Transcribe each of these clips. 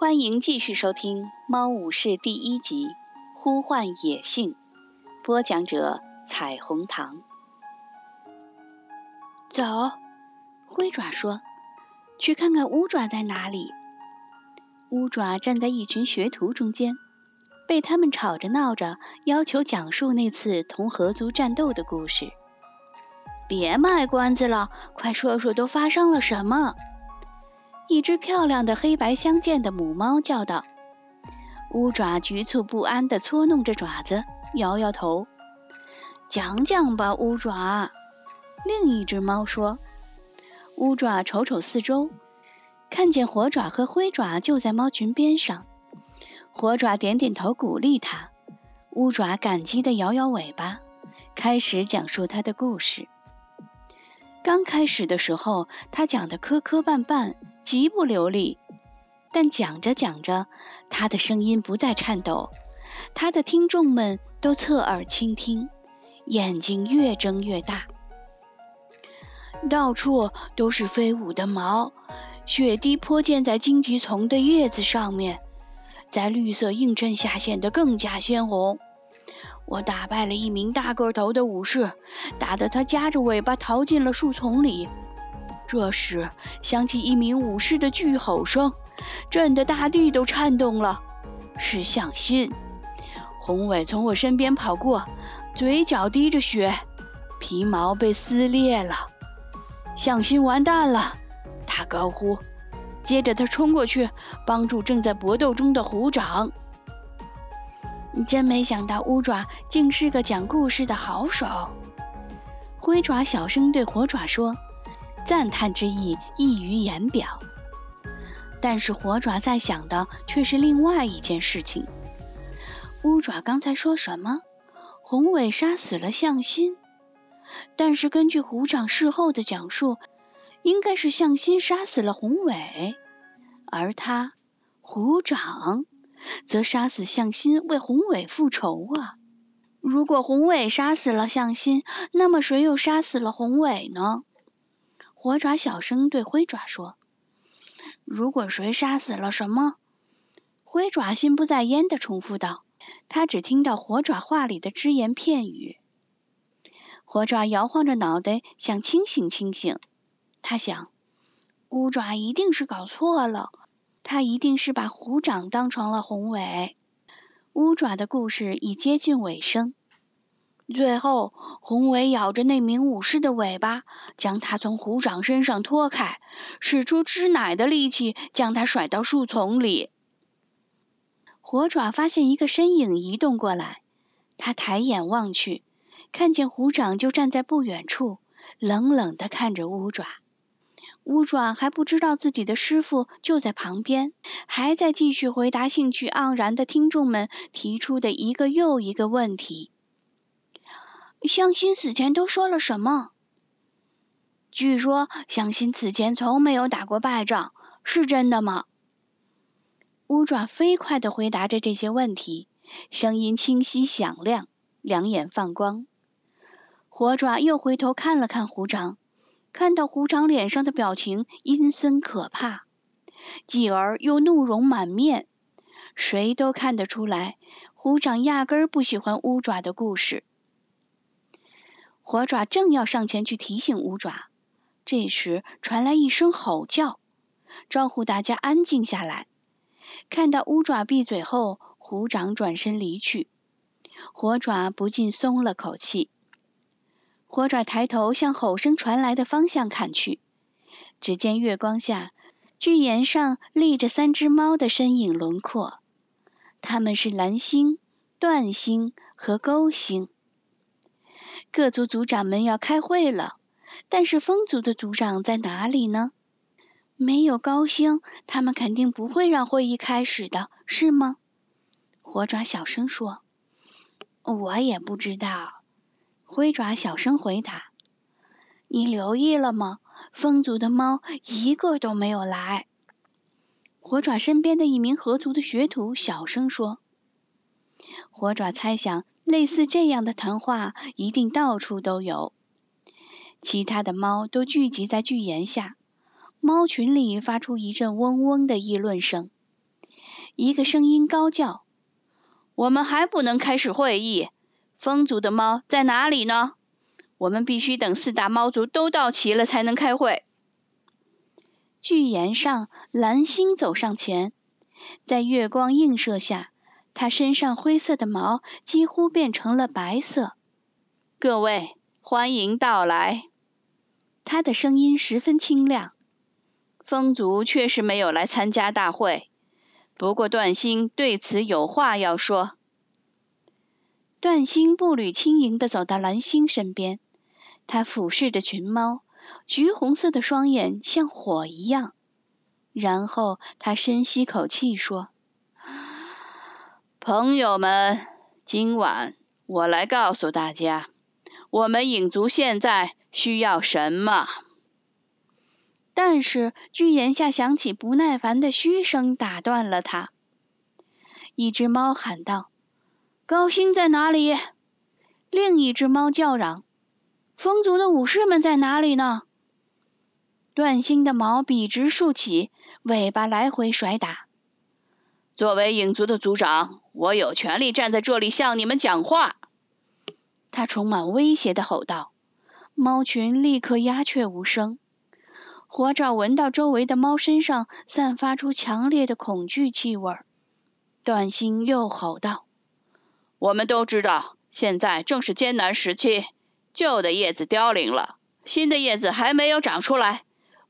欢迎继续收听《猫武士》第一集《呼唤野性》，播讲者：彩虹糖。走，灰爪说：“去看看乌爪在哪里。”乌爪站在一群学徒中间，被他们吵着闹着，要求讲述那次同河族战斗的故事。别卖关子了，快说说都发生了什么！一只漂亮的黑白相间的母猫叫道。乌爪局促不安地搓弄着爪子，摇摇头：“讲讲吧，乌爪。”另一只猫说。乌爪瞅瞅四周。看见火爪和灰爪就在猫群边上，火爪点点头鼓励它，乌爪感激地摇摇尾巴，开始讲述它的故事。刚开始的时候，他讲的磕磕绊绊，极不流利，但讲着讲着，他的声音不再颤抖，他的听众们都侧耳倾听，眼睛越睁越大。到处都是飞舞的毛。雪滴泼溅在荆棘丛的叶子上面，在绿色映衬下显得更加鲜红。我打败了一名大个头的武士，打得他夹着尾巴逃进了树丛里。这时响起一名武士的巨吼声，震得大地都颤动了。是向心。宏伟从我身边跑过，嘴角滴着血，皮毛被撕裂了。向心完蛋了。他高呼，接着他冲过去帮助正在搏斗中的虎掌。真没想到乌爪竟是个讲故事的好手。灰爪小声对火爪说，赞叹之意溢于言表。但是火爪在想的却是另外一件事情。乌爪刚才说什么？宏伟杀死了向心，但是根据虎掌事后的讲述。应该是向心杀死了宏伟，而他虎掌则杀死向心为宏伟复仇啊！如果宏伟杀死了向心，那么谁又杀死了宏伟呢？火爪小声对灰爪说：“如果谁杀死了什么？”灰爪心不在焉的重复道：“他只听到火爪话里的只言片语。”火爪摇晃着脑袋，想清醒清醒。他想，乌爪一定是搞错了，他一定是把虎掌当成了宏伟。乌爪的故事已接近尾声，最后，宏伟咬着那名武士的尾巴，将他从虎掌身上拖开，使出吃奶的力气将他甩到树丛里。火爪发现一个身影移动过来，他抬眼望去，看见虎掌就站在不远处，冷冷地看着乌爪。乌爪还不知道自己的师傅就在旁边，还在继续回答兴趣盎然的听众们提出的一个又一个问题。向心死前都说了什么？据说向心此前从没有打过败仗，是真的吗？乌爪飞快地回答着这些问题，声音清晰响亮，两眼放光。火爪又回头看了看虎掌。看到虎长脸上的表情阴森可怕，继而又怒容满面，谁都看得出来，虎长压根儿不喜欢乌爪的故事。火爪正要上前去提醒乌爪，这时传来一声吼叫，招呼大家安静下来。看到乌爪闭嘴后，虎掌转身离去，火爪不禁松了口气。火爪抬头向吼声传来的方向看去，只见月光下，巨岩上立着三只猫的身影轮廓，它们是蓝星、断星和勾星。各族族长们要开会了，但是风族的族长在哪里呢？没有高星，他们肯定不会让会议开始的，是吗？火爪小声说：“我也不知道。”灰爪小声回答：“你留意了吗？风族的猫一个都没有来。”火爪身边的一名河族的学徒小声说：“火爪猜想，类似这样的谈话一定到处都有。”其他的猫都聚集在巨岩下，猫群里发出一阵嗡嗡的议论声。一个声音高叫：“我们还不能开始会议，风族的猫在哪里呢？我们必须等四大猫族都到齐了才能开会。”巨岩上，蓝星走上前，在月光映射下，他身上灰色的毛几乎变成了白色。各位，欢迎到来。他的声音十分清亮。风族确实没有来参加大会，不过段星对此有话要说。段星步履轻盈地走到蓝星身边，他俯视着群猫。橘红色的双眼像火一样，然后他深吸口气说：“朋友们，今晚我来告诉大家，我们影族现在需要什么。”但是巨岩下响起不耐烦的嘘声，打断了他。一只猫喊道：“高星在哪里？”另一只猫叫嚷。风族的武士们在哪里呢？段星的毛笔直竖起，尾巴来回甩打。作为影族的族长，我有权利站在这里向你们讲话。他充满威胁的吼道。猫群立刻鸦雀无声。火爪闻到周围的猫身上散发出强烈的恐惧气味。段星又吼道：“我们都知道，现在正是艰难时期。”旧的叶子凋零了，新的叶子还没有长出来。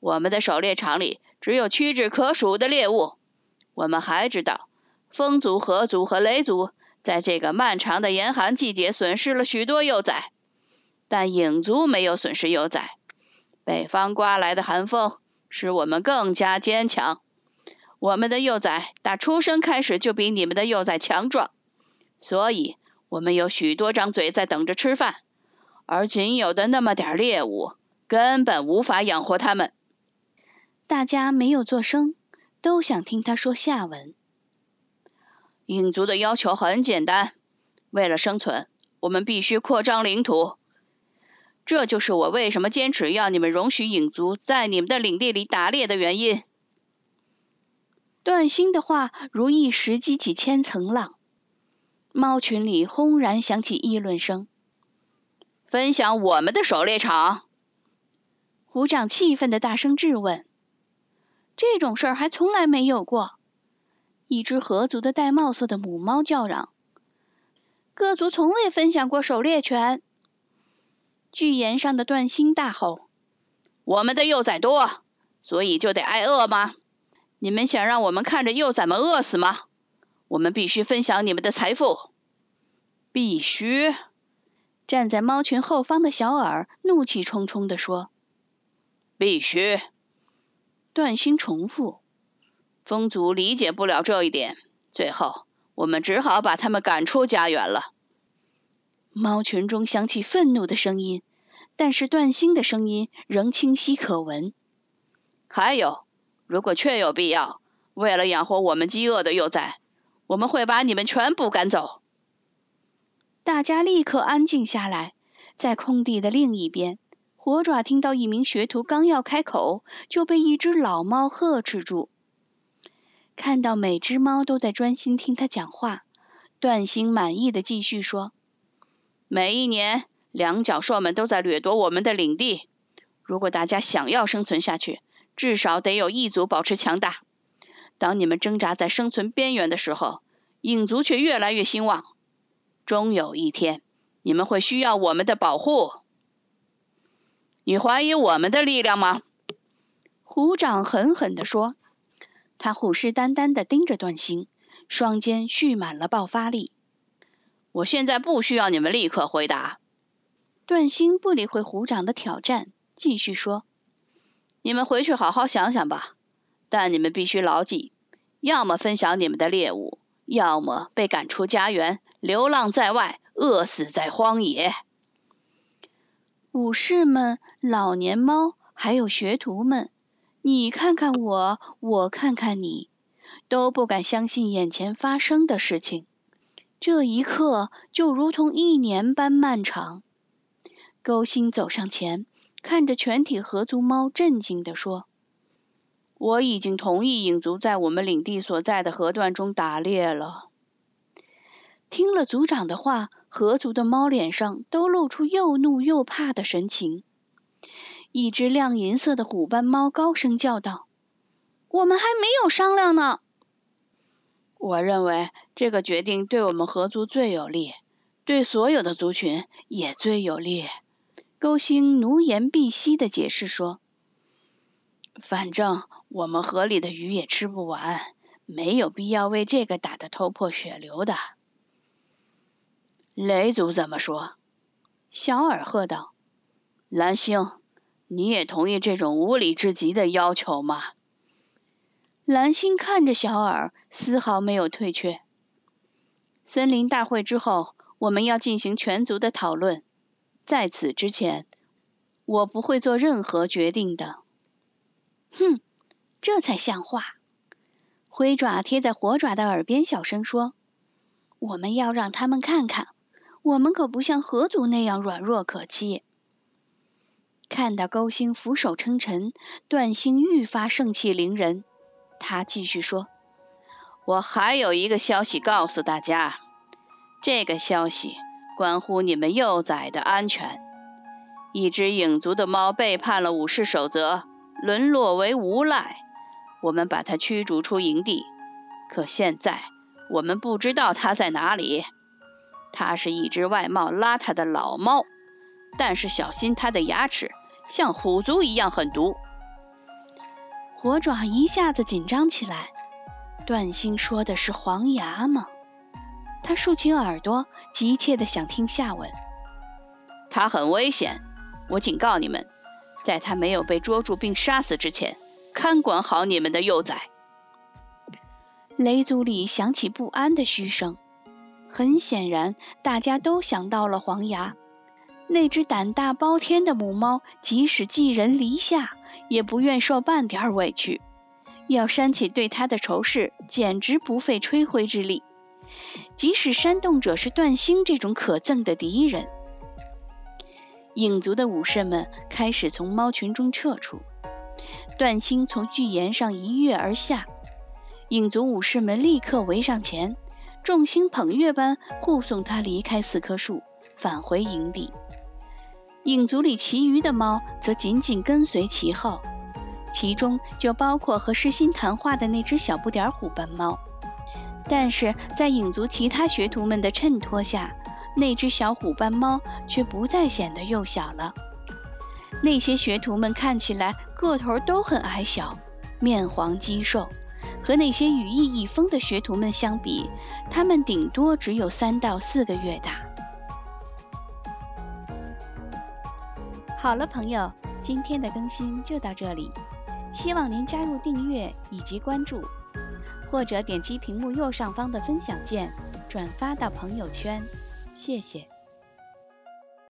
我们的狩猎场里只有屈指可数的猎物。我们还知道，风族、河族和雷族在这个漫长的严寒季节损失了许多幼崽，但影族没有损失幼崽。北方刮来的寒风使我们更加坚强。我们的幼崽打出生开始就比你们的幼崽强壮，所以我们有许多张嘴在等着吃饭。而仅有的那么点猎物，根本无法养活他们。大家没有作声，都想听他说下文。影族的要求很简单，为了生存，我们必须扩张领土。这就是我为什么坚持要你们容许影族在你们的领地里打猎的原因。段星的话如一石激起千层浪，猫群里轰然响起议论声。分享我们的狩猎场，虎掌气愤的大声质问：“这种事儿还从来没有过！”一只河族的玳瑁色的母猫叫嚷：“各族从未分享过狩猎权。”巨岩上的断星大吼：“我们的幼崽多，所以就得挨饿吗？你们想让我们看着幼崽们饿死吗？我们必须分享你们的财富，必须！”站在猫群后方的小耳怒气冲冲地说：“必须！”段星重复。风族理解不了这一点，最后我们只好把他们赶出家园了。猫群中响起愤怒的声音，但是段星的声音仍清晰可闻。还有，如果确有必要，为了养活我们饥饿的幼崽，我们会把你们全部赶走。大家立刻安静下来。在空地的另一边，火爪听到一名学徒刚要开口，就被一只老猫呵斥住。看到每只猫都在专心听他讲话，段星满意的继续说：“每一年，两角兽们都在掠夺我们的领地。如果大家想要生存下去，至少得有一族保持强大。当你们挣扎在生存边缘的时候，影族却越来越兴旺。”终有一天，你们会需要我们的保护。你怀疑我们的力量吗？虎掌狠狠地说。他虎视眈眈地盯着段星，双肩蓄满了爆发力。我现在不需要你们立刻回答。段星不理会虎掌的挑战，继续说：“你们回去好好想想吧。但你们必须牢记，要么分享你们的猎物，要么被赶出家园。”流浪在外，饿死在荒野。武士们、老年猫，还有学徒们，你看看我，我看看你，都不敢相信眼前发生的事情。这一刻就如同一年般漫长。勾心走上前，看着全体合族猫，震惊地说：“我已经同意影族在我们领地所在的河段中打猎了。听了族长的话，河族的猫脸上都露出又怒又怕的神情。一只亮银色的虎斑猫高声叫道：“我们还没有商量呢。”我认为这个决定对我们合族最有利，对所有的族群也最有利。勾星奴颜婢膝的解释说：“反正我们河里的鱼也吃不完，没有必要为这个打得头破血流的。”雷族怎么说？小耳喝道：“蓝星。”你也同意这种无理至极的要求吗？蓝星看着小耳，丝毫没有退却。森林大会之后，我们要进行全族的讨论。在此之前，我不会做任何决定的。哼，这才像话。灰爪贴在火爪的耳边小声说：“我们要让他们看看，我们可不像河族那样软弱可欺。”看到勾星俯首称臣，段星愈发盛气凌人。他继续说：“我还有一个消息告诉大家，这个消息关乎你们幼崽的安全。一只影族的猫背叛了武士守则，沦落为无赖。我们把它驱逐出营地，可现在我们不知道它在哪里。它是一只外貌邋遢的老猫，但是小心它的牙齿。”像虎族一样狠毒，火爪一下子紧张起来。段星说的是黄牙吗？他竖起耳朵，急切的想听下文。他很危险，我警告你们，在他没有被捉住并杀死之前，看管好你们的幼崽。雷族里响起不安的嘘声，很显然，大家都想到了黄牙。那只胆大包天的母猫，即使寄人篱下，也不愿受半点委屈。要煽起对它的仇视，简直不费吹灰之力。即使煽动者是段星这种可憎的敌人，影族的武士们开始从猫群中撤出。段星从巨岩上一跃而下，影族武士们立刻围上前，众星捧月般护送他离开四棵树，返回营地。影族里其余的猫则紧紧跟随其后，其中就包括和诗心谈话的那只小不点虎斑猫。但是在影族其他学徒们的衬托下，那只小虎斑猫却不再显得幼小了。那些学徒们看起来个头都很矮小，面黄肌瘦，和那些羽翼已丰的学徒们相比，他们顶多只有三到四个月大。好了，朋友，今天的更新就到这里，希望您加入订阅以及关注，或者点击屏幕右上方的分享键，转发到朋友圈，谢谢。